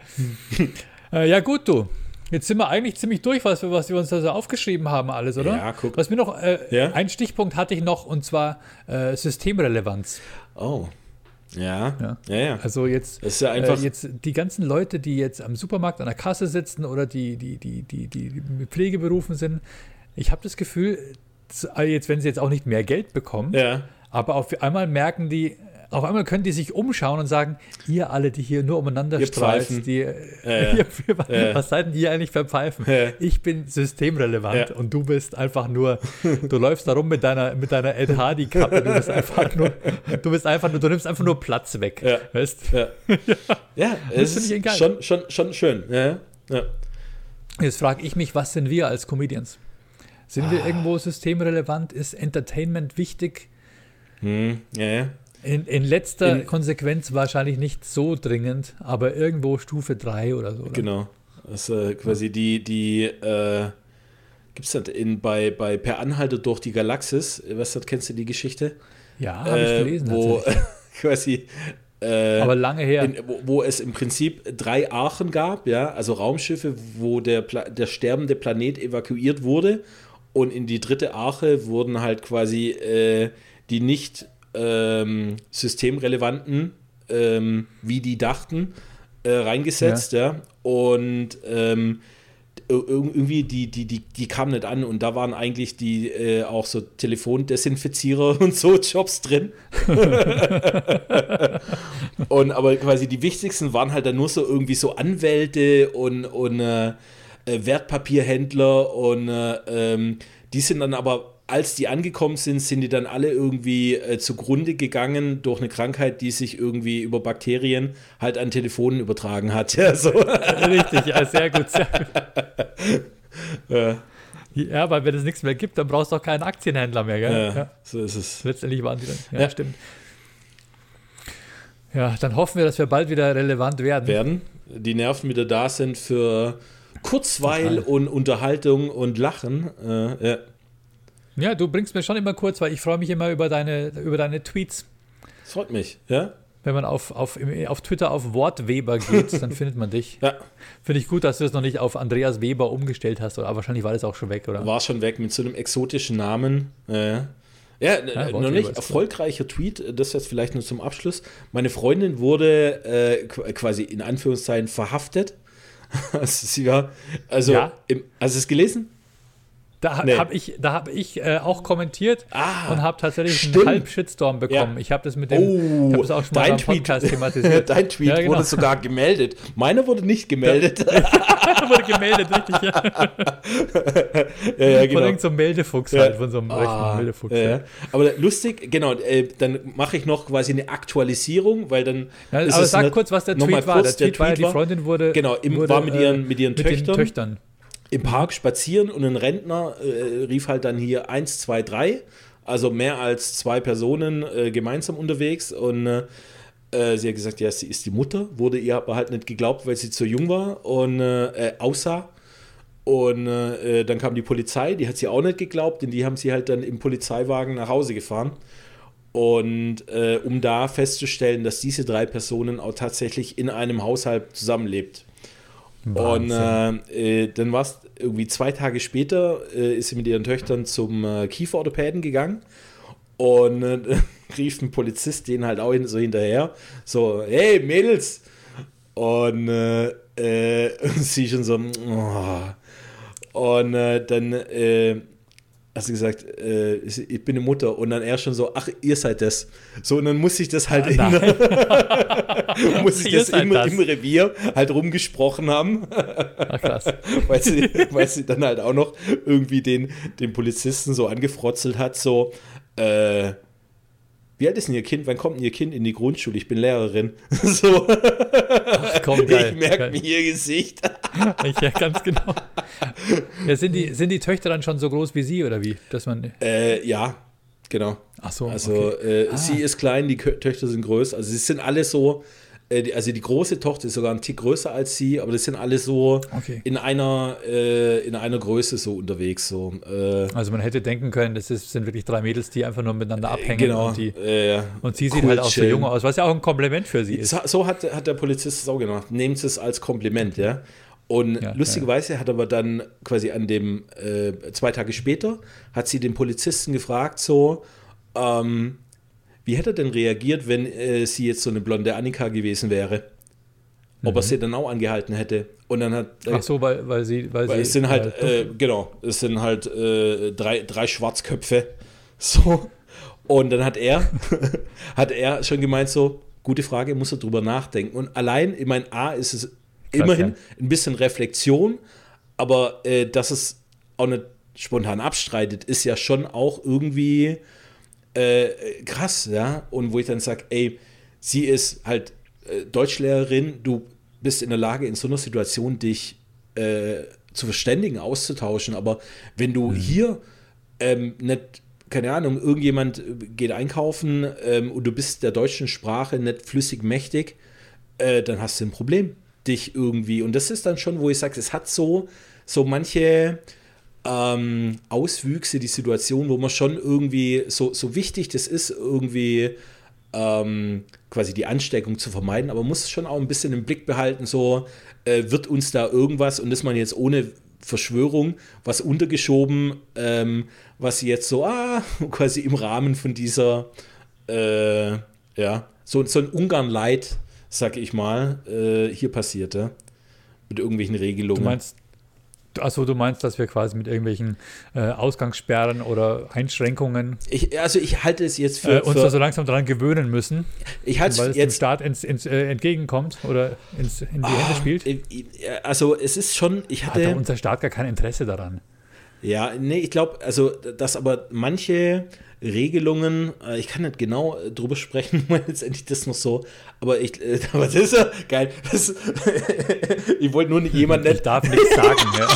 Äh, ja, gut, du. Jetzt sind wir eigentlich ziemlich durch, was wir, was wir uns da so aufgeschrieben haben, alles, oder? Ja, guck. Was mir noch, äh, Ja? ein Stichpunkt hatte ich noch, und zwar äh, Systemrelevanz. Oh. Ja. Ja. Ja, ja. Also jetzt, Das ist ja einfach. äh, jetzt die ganzen Leute, die jetzt am Supermarkt an der Kasse sitzen oder die, die, die, die, die Pflegeberufen sind, ich habe das Gefühl, äh, jetzt, wenn sie jetzt auch nicht mehr Geld bekommen, ja. aber auf einmal merken die, auf einmal können die sich umschauen und sagen, ihr alle, die hier nur umeinander Ihr strahlt, Pfeifen. die, äh, ihr- Ja. was seid denn ihr eigentlich für Pfeifen? Ja. Ich bin systemrelevant und du bist einfach nur, du läufst da rum mit deiner, mit deiner Ed Hardy-Kappe, du bist einfach nur, du bist einfach nur, du nimmst einfach nur Platz weg. Ja. Weißt? Ja. ja, Das ich ist geil. schon, schon, schon schön. Ja. Ja. Jetzt frage ich mich, was sind wir als Comedians? Sind wir irgendwo systemrelevant? Ist Entertainment wichtig? Hm, ja, ja. In, in letzter In- Konsequenz wahrscheinlich nicht so dringend, aber irgendwo Stufe 3 oder so. Oder? Genau. Das ist äh, quasi die, die, äh, gibt's das in, bei, bei Per Anhalter durch die Galaxis, was das, kennst du die Geschichte? Ja, habe Äh, ich gelesen. wo quasi äh, aber lange her. in, wo, wo es im Prinzip drei Archen gab, ja, also Raumschiffe, wo der, Pla der sterbende Planet evakuiert wurde und in die dritte Arche wurden halt quasi äh, die nicht ähm, systemrelevanten, ähm, wie die dachten, äh, reingesetzt, ja, und ähm, ir- irgendwie die, die, die, die kamen nicht an. Und da waren eigentlich die äh, auch so Telefondesinfizierer und so Jobs drin. und aber quasi die wichtigsten waren halt dann nur so irgendwie so Anwälte und, und äh, äh, Wertpapierhändler und äh, ähm, die sind dann aber, als die angekommen sind, sind die dann alle irgendwie äh, zugrunde gegangen durch eine Krankheit, die sich irgendwie über Bakterien halt an Telefonen übertragen hat. Ja, so. Richtig, ja, sehr gut. Sehr gut. Ja, Ja, weil wenn es nichts mehr gibt, dann brauchst du auch keinen Aktienhändler mehr, gell? ja, so ist es. Letztendlich waren die dann. Ja, Ja. stimmt. Ja, dann hoffen wir, dass wir bald wieder relevant werden. werden, die Nerven wieder da sind für Kurzweil Total. und Unterhaltung und Lachen. Äh, ja. Ja, du bringst mir schon immer kurz, weil ich freue mich immer über deine, über deine Tweets. Das freut mich. Ja, Wenn man auf, auf, auf Twitter auf Wortweber geht, dann findet man dich. ja. Finde ich gut, dass du das noch nicht auf Andreas Weber umgestellt hast, aber wahrscheinlich war das auch schon weg, oder? war schon weg mit so einem exotischen Namen. Äh, ja, äh, noch nicht erfolgreicher Tweet, das jetzt vielleicht nur zum Abschluss. Meine Freundin wurde äh, qu- quasi in Anführungszeichen verhaftet. also sie war, also, Ja? im, hast du es gelesen? Da Nee. habe ich, da hab ich äh, auch kommentiert Ah, und habe tatsächlich stimmt. einen halben Shitstorm bekommen. Ja. Ich habe das mit dem, Oh, ich habe das auch schon mal beim Tweet, Podcast thematisiert. dein Tweet Ja, genau. wurde sogar gemeldet. Meiner wurde nicht gemeldet. wurde gemeldet, richtig, ja. ja, ja, Von genau. irgendeinem so einem Meldefuchs halt, von so einem Ah, Meldefuchs. Aber lustig, genau, äh, dann mache ich noch quasi eine Aktualisierung, weil dann. Aber sag kurz, was der Tweet war. kurz, Der Tweet war ja, die Freundin wurde, Genau, im- wurde, war mit ihren- mit ihren den Töchtern. Töchtern. Im Park spazieren und ein Rentner äh, rief halt dann hier 1, 2, 3, also mehr als zwei Personen äh, gemeinsam unterwegs und äh, äh, sie hat gesagt, ja, sie ist die Mutter, wurde ihr aber halt nicht geglaubt, weil sie zu jung war und äh, äh, aussah. Und dann kam die Polizei, die hat sie auch nicht geglaubt, denn die haben sie halt dann im Polizeiwagen nach Hause gefahren. Und um da festzustellen, dass diese drei Personen auch tatsächlich in einem Haushalt zusammenlebt. Und Wahnsinn. äh, äh, dann war es irgendwie zwei Tage später, äh, ist sie mit ihren Töchtern zum äh, Kieferorthopäden gegangen und äh, rief ein Polizist denen halt auch hin- so hinterher, so, hey Mädels! Und äh, äh, sie schon so, oh. und dann hast du gesagt, äh, ich bin eine Mutter und dann er schon so, ach, ihr seid das. So, und dann muss ich das halt Ah, Nein. in, muss ich das im, das. im Revier halt rumgesprochen haben. Ach, krass. weil sie, weil sie dann halt auch noch irgendwie den, den Polizisten so angefrotzelt hat, so, äh, wie alt ist denn Ihr Kind? Wann kommt denn Ihr Kind in die Grundschule? Ich bin Lehrerin. So, Ach, komm, geil. ich merke mir Ihr Gesicht. Ich, ja, ganz genau. Ja, sind, die, sind die Töchter dann schon so groß wie sie oder wie? Dass man. Äh, ja, genau. Ach so. Also okay. äh, Ah. sie ist klein, die Töchter sind größer. Also sie sind alle so, also die große Tochter ist sogar ein Tick größer als sie, aber das sind alle so Okay. in einer äh, in einer Größe so unterwegs. So. Äh, Also man hätte denken können, das ist, sind wirklich drei Mädels, die einfach nur miteinander abhängen. genau. Und, die, äh, und sie sieht cool halt auch so jung aus, was ja auch ein Kompliment für sie ist. So, hat, hat der Polizist es auch gemacht. Nehmt es als Kompliment, ja. Und Ja, lustigerweise hat aber dann quasi an dem, äh, zwei Tage später, hat sie den Polizisten gefragt, so, ähm, wie hätte er denn reagiert, wenn äh, sie jetzt so eine blonde Annika gewesen wäre? Ob er sie dann auch angehalten hätte. Und dann hat Mhm. Ach so, weil, weil sie. Weil, weil sie es sind halt, äh, äh, genau, es sind halt äh, drei, drei Schwarzköpfe. So. Und dann hat er, hat er schon gemeint, so, gute Frage, muss er drüber nachdenken. Und allein, ich meine, A, ist es immerhin ja. ein bisschen Reflexion, aber äh, dass es auch nicht spontan abstreitet, ist ja schon auch irgendwie äh, krass, ja. Und wo ich dann sage, ey, sie ist halt äh, Deutschlehrerin, du bist in der Lage, in so einer Situation dich äh, zu verständigen, auszutauschen. Aber wenn du mhm. hier ähm, nicht, keine Ahnung, irgendjemand geht einkaufen ähm, und du bist der deutschen Sprache nicht flüssig mächtig, äh, dann hast du ein Problem. Dich irgendwie. Und das ist dann schon, wo ich sage, es hat so, so manche ähm, Auswüchse, die Situation, wo man schon irgendwie, so, so wichtig das ist, irgendwie ähm, quasi die Ansteckung zu vermeiden, aber man muss schon auch ein bisschen im Blick behalten, so äh, wird uns da irgendwas, und das man jetzt ohne Verschwörung, was untergeschoben, ähm, was jetzt so, ah, quasi im Rahmen von dieser, äh, ja, so, so ein Ungarn-Light, sag ich mal, äh, hier passierte. Mit irgendwelchen Regelungen. Du meinst, Achso, du meinst, dass wir quasi mit irgendwelchen äh, Ausgangssperren oder Einschränkungen ich, also ich halte es jetzt für, äh, uns für, da so langsam daran gewöhnen müssen, ich halte weil es jetzt, dem Staat ins, ins, äh, entgegenkommt oder ins, in die ah, Hände spielt. Äh, Also es ist schon, ich hatte... Hat unser Staat gar kein Interesse daran. Ja, nee, ich glaube, also, dass aber manche Regelungen, äh, ich kann nicht genau äh, drüber sprechen, weil letztendlich das noch so, aber ich, äh, aber das ist ja geil. Das, ich wollte nur nicht jemand nicht. Ich darf nichts sagen, ja.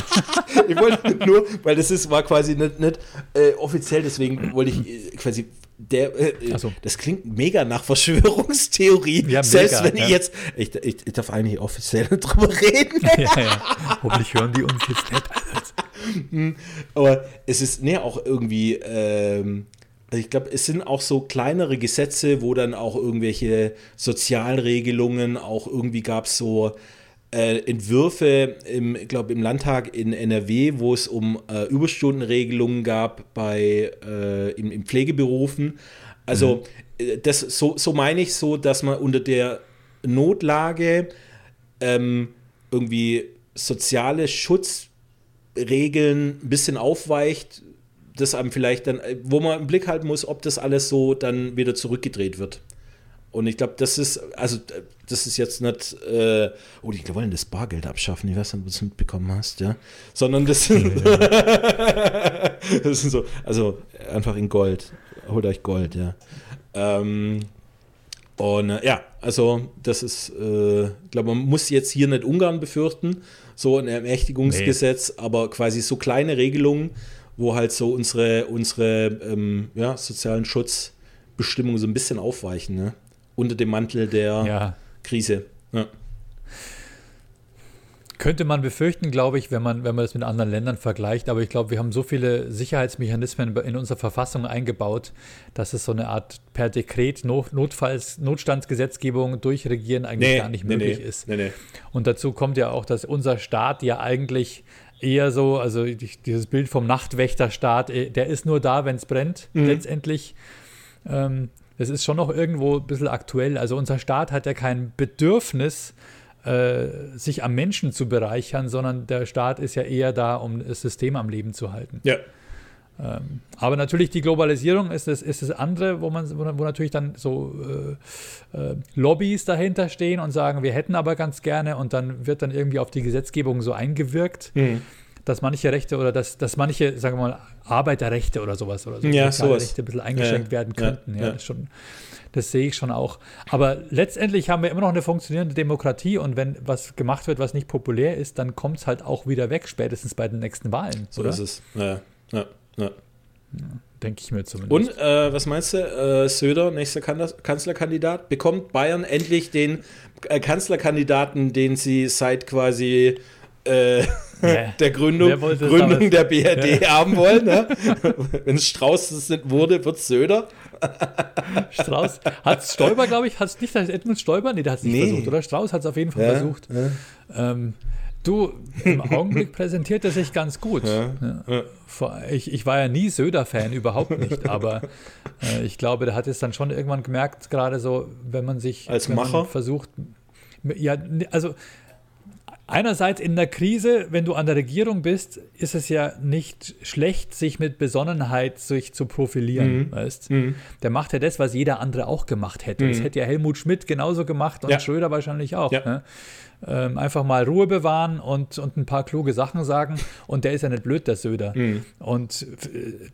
ich wollte nur, weil das ist, war quasi nicht, nicht äh, offiziell, deswegen wollte ich äh, quasi der, äh, so. das klingt mega nach Verschwörungstheorie. Ja, Selbst mega, wenn ja. ich jetzt, ich, ich, ich, darf eigentlich offiziell drüber reden. ja, ja. Hoffentlich hören die uns jetzt nicht. Hm, aber es ist ne, auch irgendwie, ähm, also ich glaube, es sind auch so kleinere Gesetze, wo dann auch irgendwelche Sozialregelungen, auch irgendwie gab es so äh, Entwürfe, im, ich glaube, im Landtag in NRW, wo es um äh, Überstundenregelungen gab bei, äh, in, in Pflegeberufen. Also, mhm. Äh, das, so, so meine ich so, dass man unter der Notlage ähm, irgendwie soziale Schutz Regeln ein bisschen aufweicht, das einem vielleicht dann, wo man im Blick halten muss, ob das alles so dann wieder zurückgedreht wird. Und ich glaube, das ist, also das ist jetzt nicht, äh, oh, die wollen das Bargeld abschaffen, ich weiß nicht, ob du es mitbekommen hast, ja. Sondern das sind, das sind so, also einfach in Gold. Holt euch Gold, ja. Ähm, und äh, ja, also das ist, äh, ich glaube, man muss jetzt hier nicht Ungarn befürchten, so ein Ermächtigungsgesetz, nee. aber quasi so kleine Regelungen, wo halt so unsere, unsere ähm, ja, sozialen Schutzbestimmungen so ein bisschen aufweichen, ne? unter dem Mantel der ja. Krise. Ja. Könnte man befürchten, glaube ich, wenn man, wenn man das mit anderen Ländern vergleicht. Aber ich glaube, wir haben so viele Sicherheitsmechanismen in unserer Verfassung eingebaut, dass es so eine Art per Dekret Notfalls, Notstandsgesetzgebung durchregieren eigentlich nee, gar nicht nee, möglich nee, ist. Und dazu kommt ja auch, dass unser Staat ja eigentlich eher so, also dieses Bild vom Nachtwächterstaat, äh, der ist nur da, wenn es brennt, mhm. letztendlich. Ähm, das ist schon noch irgendwo ein bisschen aktuell. Also unser Staat hat ja kein Bedürfnis, äh, sich am Menschen zu bereichern, sondern der Staat ist ja eher da, um das System am Leben zu halten. Ja. Ähm, aber natürlich die Globalisierung ist das, ist das andere, wo man, wo, natürlich dann so äh, äh, Lobbys dahinter stehen und sagen, wir hätten aber ganz gerne und dann wird dann irgendwie auf die Gesetzgebung so eingewirkt. Mhm dass manche Rechte oder dass, dass manche, sagen wir mal, Arbeiterrechte oder sowas oder so, ja, sowas. Rechte ein bisschen eingeschränkt ja, werden könnten. Ja, ja, Das, schon, das sehe ich schon auch. Aber letztendlich haben wir immer noch eine funktionierende Demokratie und wenn was gemacht wird, was nicht populär ist, dann kommt es halt auch wieder weg, spätestens bei den nächsten Wahlen. So oder? ist es. Ja, ja, ja. Denke ich mir zumindest. Und äh, was meinst du, äh, Söder, nächster Kanzlerkandidat, bekommt Bayern endlich den äh, Kanzlerkandidaten, den sie seit quasi äh, yeah. der Gründung, Gründung der BRD ja. haben wollen. Ne? Wenn es Strauß nicht wurde, wird es Söder. Strauß. Hat Stoiber, glaube ich, hat es nicht als Edmund Stoiber? Nee, der hat es nicht nee. versucht, oder? Strauß hat es auf jeden Fall ja, versucht. Ja. Ähm, du, im Augenblick präsentiert er sich ganz gut. Ich, ich, war ja nie Söder-Fan, überhaupt nicht, aber äh, ich glaube, der hat es dann schon irgendwann gemerkt, gerade so, wenn man sich als Macher versucht, ja, also Einerseits in der Krise, wenn du an der Regierung bist, ist es ja nicht schlecht, sich mit Besonnenheit sich zu profilieren. Mhm. Weißt? Mhm. Der macht ja das, was jeder andere auch gemacht hätte. Mhm. Das hätte ja Helmut Schmidt genauso gemacht und ja. Schröder wahrscheinlich auch. Ja. Ne? Ähm, einfach mal Ruhe bewahren und, und ein paar kluge Sachen sagen. Und der ist ja nicht blöd, der Söder. Mhm. Und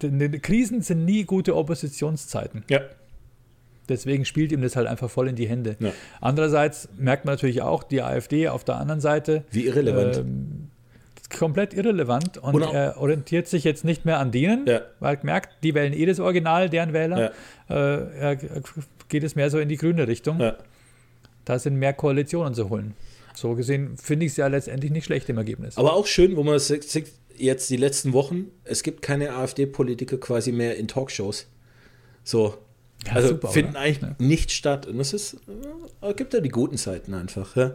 äh, Krisen sind nie gute Oppositionszeiten. Ja. Deswegen spielt ihm das halt einfach voll in die Hände. Ja. Andererseits merkt man natürlich auch die AfD auf der anderen Seite. Wie irrelevant. Ähm, komplett irrelevant und, auch- er orientiert sich jetzt nicht mehr an denen, Ja. weil er merkt, die wählen eh das Original, deren Wähler. Äh, er geht es mehr so in die grüne Richtung. Ja. Da sind mehr Koalitionen zu holen. So gesehen finde ich es ja letztendlich nicht schlecht im Ergebnis. Aber auch schön, wo man sieht jetzt die letzten Wochen, es gibt keine AfD-Politiker quasi mehr in Talkshows. So. Ja, also super, finden oder? eigentlich Ja. nicht statt. Und das ist, äh, gibt ja die guten Seiten einfach. Ja,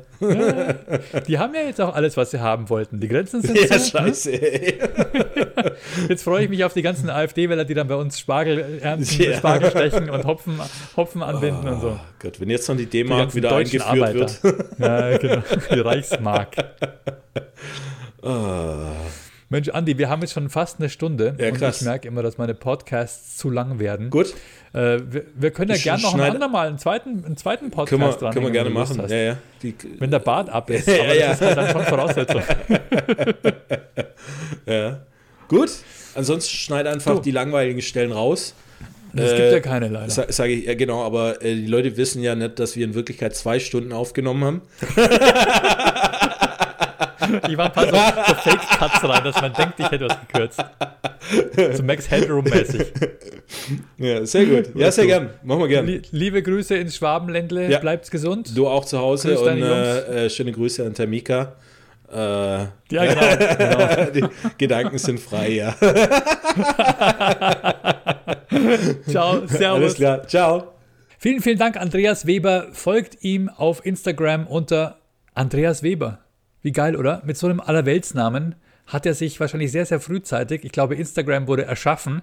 Die haben ja jetzt auch alles, was sie haben wollten. Die Grenzen sind ja zu. scheiße. Ey. Jetzt freue ich mich auf die ganzen AfD-Wähler, die dann bei uns Spargel ernten. Spargel stechen und Hopfen, Hopfen anbinden und so. Oh Gott, wenn jetzt noch die D-Mark wieder eingeführt wird. Ja, genau. Die Reichsmark. Ah. Mensch, Andi, wir haben jetzt schon fast eine Stunde. Ja, und krass. ich merke immer, dass meine Podcasts zu lang werden. Gut, Äh, wir, wir können ja gerne noch ein andermal einen zweiten, einen zweiten Podcast können wir, dran können wir gerne machen. Ja, ja. Die, Wenn der Bart ab ist. Aber ja. das ist halt dann schon Voraussetzung. ja. Gut, ansonsten schneid einfach Du. die langweiligen Stellen raus. Es Äh, gibt ja keine leider. Sa Sage ich, ja genau, aber äh, die Leute wissen ja nicht, dass wir in Wirklichkeit zwei Stunden aufgenommen haben. Ich mache ein paar so, so Fake-Cuts rein, dass man denkt, ich hätte was gekürzt. So Max Headroom-mäßig. Ja, sehr gut. Ja, sehr gern. Machen wir gern. Lie- Liebe Grüße ins Schwabenländle. Ja. Bleibt's gesund. Du auch zu Hause Grüß und äh, äh, schöne Grüße an Tamika. Äh, Ja, genau. genau. die Gedanken sind frei, ja. Ciao, servus. Alles klar. Ciao. Vielen, vielen Dank, Andreas Weber. Folgt ihm auf Instagram unter Andreas Weber. Wie geil, oder? Mit so einem Allerweltsnamen hat er sich wahrscheinlich sehr, sehr frühzeitig, ich glaube, Instagram wurde erschaffen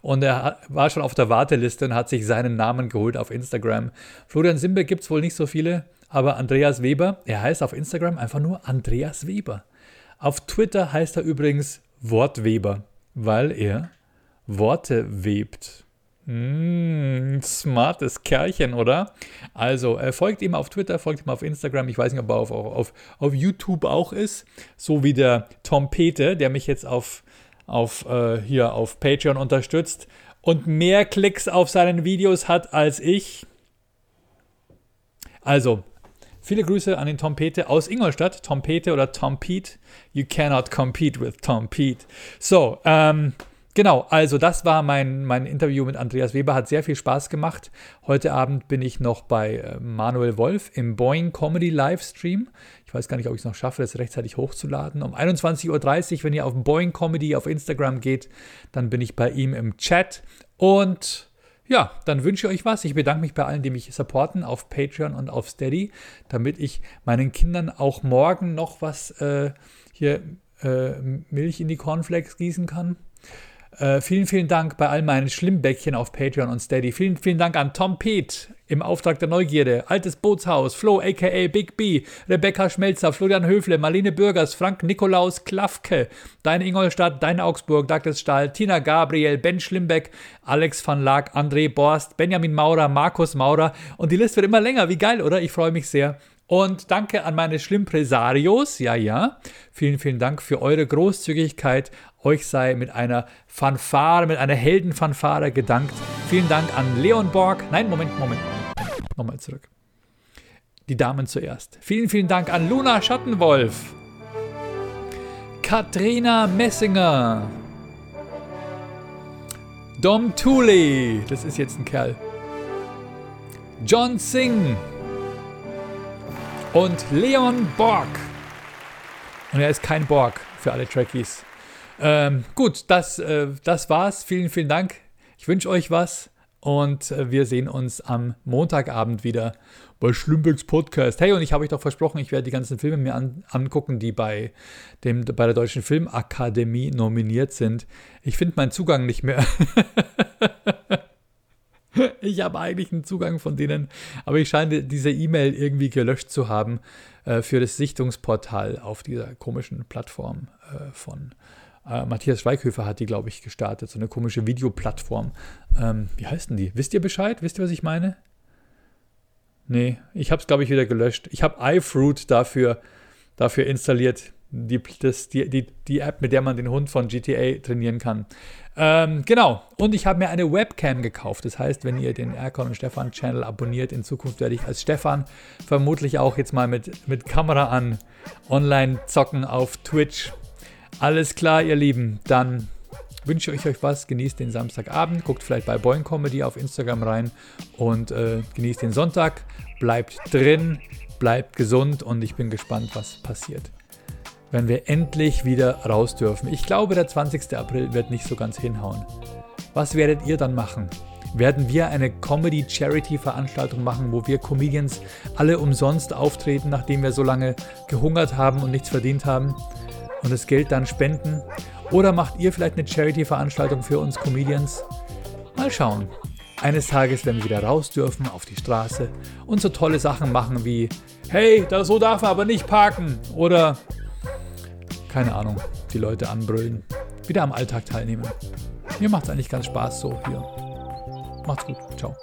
und er war schon auf der Warteliste und hat sich seinen Namen geholt auf Instagram. Florian Simbe gibt es wohl nicht so viele, aber Andreas Weber, er heißt auf Instagram einfach nur Andreas Weber. Auf Twitter heißt er übrigens Wortweber, weil er Worte webt. Mm, smartes Kerlchen, oder? Also, äh, folgt ihm auf Twitter, folgt ihm auf Instagram. Ich weiß nicht, ob er auf, auf, auf, YouTube auch ist. So wie der Tom Pete, der mich jetzt auf, auf, äh, hier auf Patreon unterstützt und mehr Klicks auf seinen Videos hat als ich. Also, viele Grüße an den Tom Pete aus Ingolstadt. Tom Pete oder Tom Pete. You cannot compete with Tom Pete. So, ähm, genau. Also, das war mein, mein Interview mit Andreas Weber. Hat sehr viel Spaß gemacht. Heute Abend bin ich noch bei äh, Manuel Wolf im Boeing Comedy Livestream. Ich weiß gar nicht, ob ich es noch schaffe, das rechtzeitig hochzuladen. Um 21.30 Uhr, wenn ihr auf Boeing Comedy auf Instagram geht, dann bin ich bei ihm im Chat. Und ja, dann wünsche ich euch was. Ich bedanke mich bei allen, die mich supporten auf Patreon und auf Steady, damit ich meinen Kindern auch morgen noch was äh, hier äh, Milch in die Cornflakes gießen kann. Äh, vielen, vielen Dank bei all meinen Schlimmbäckchen auf Patreon und Steady. Vielen, vielen Dank an Tom Pete im Auftrag der Neugierde, Altes Bootshaus, Flo aka Big B, Rebecca Schmelzer, Florian Höfle, Marlene Bürgers, Frank Nikolaus Klafke, Deine Ingolstadt, Deine Augsburg, Douglas Stahl, Tina Gabriel, Ben Schlimbeck, Alex van Laak, André Borst, Benjamin Maurer, Markus Maurer und die Liste wird immer länger. Wie geil, oder? Ich freue mich sehr. Und danke an meine Schlimmpresarios. Ja, ja. Vielen, vielen Dank für eure Großzügigkeit. Euch sei mit einer Fanfare, mit einer Heldenfanfare gedankt. Vielen Dank an Leon Borg. Nein, Moment, Moment. Nochmal zurück. Die Damen zuerst. Vielen, vielen Dank an Luna Schattenwolf. Katrina Messinger. Dom Thule. Das ist jetzt ein Kerl. John Singh und Leon Borg. Und er ist kein Borg für alle Trekkies. Ähm, gut, das, äh, das war's. Vielen, vielen Dank. Ich wünsche euch was und äh, wir sehen uns am Montagabend wieder bei Schlimbecks Podcast. Hey, und ich habe euch doch versprochen, ich werde die ganzen Filme mir an, angucken, die bei, dem, bei der Deutschen Filmakademie nominiert sind. Ich finde meinen Zugang nicht mehr. Ich habe eigentlich einen Zugang von denen, aber ich scheine diese E-Mail irgendwie gelöscht zu haben äh, für das Sichtungsportal auf dieser komischen Plattform äh, von äh, Matthias Schweighöfer hat die, glaube ich, gestartet, so eine komische Videoplattform. Ähm, wie heißt denn die? Wisst ihr Bescheid? Wisst ihr, was ich meine? Nee, ich habe es, glaube ich, wieder gelöscht. Ich habe iFruit dafür, dafür installiert, die, das, die, die, die App, mit der man den Hund von GTA trainieren kann. Ähm, genau. Und ich habe mir eine Webcam gekauft. Das heißt, wenn ihr den Erkon und Stefan Channel abonniert, in Zukunft werde ich als Stefan vermutlich auch jetzt mal mit, mit Kamera an online zocken auf Twitch. Alles klar, ihr Lieben. Dann wünsche ich euch was. Genießt den Samstagabend. Guckt vielleicht bei Boing Comedy auf Instagram rein und äh, genießt den Sonntag. Bleibt drin, bleibt gesund und ich bin gespannt, was passiert. Wenn wir endlich wieder raus dürfen. Ich glaube, der 20. April wird nicht so ganz hinhauen. Was werdet ihr dann machen? Werden wir eine Comedy-Charity-Veranstaltung machen, wo wir Comedians alle umsonst auftreten, nachdem wir so lange gehungert haben und nichts verdient haben und das Geld dann spenden? Oder macht ihr vielleicht eine Charity-Veranstaltung für uns Comedians? Mal schauen. Eines Tages werden wir wieder raus dürfen auf die Straße und so tolle Sachen machen wie, hey, da so darf man aber nicht parken. Oder, keine Ahnung, die Leute anbrüllen. Wieder am Alltag teilnehmen. Mir macht es eigentlich ganz Spaß so hier. Macht's gut. Ciao.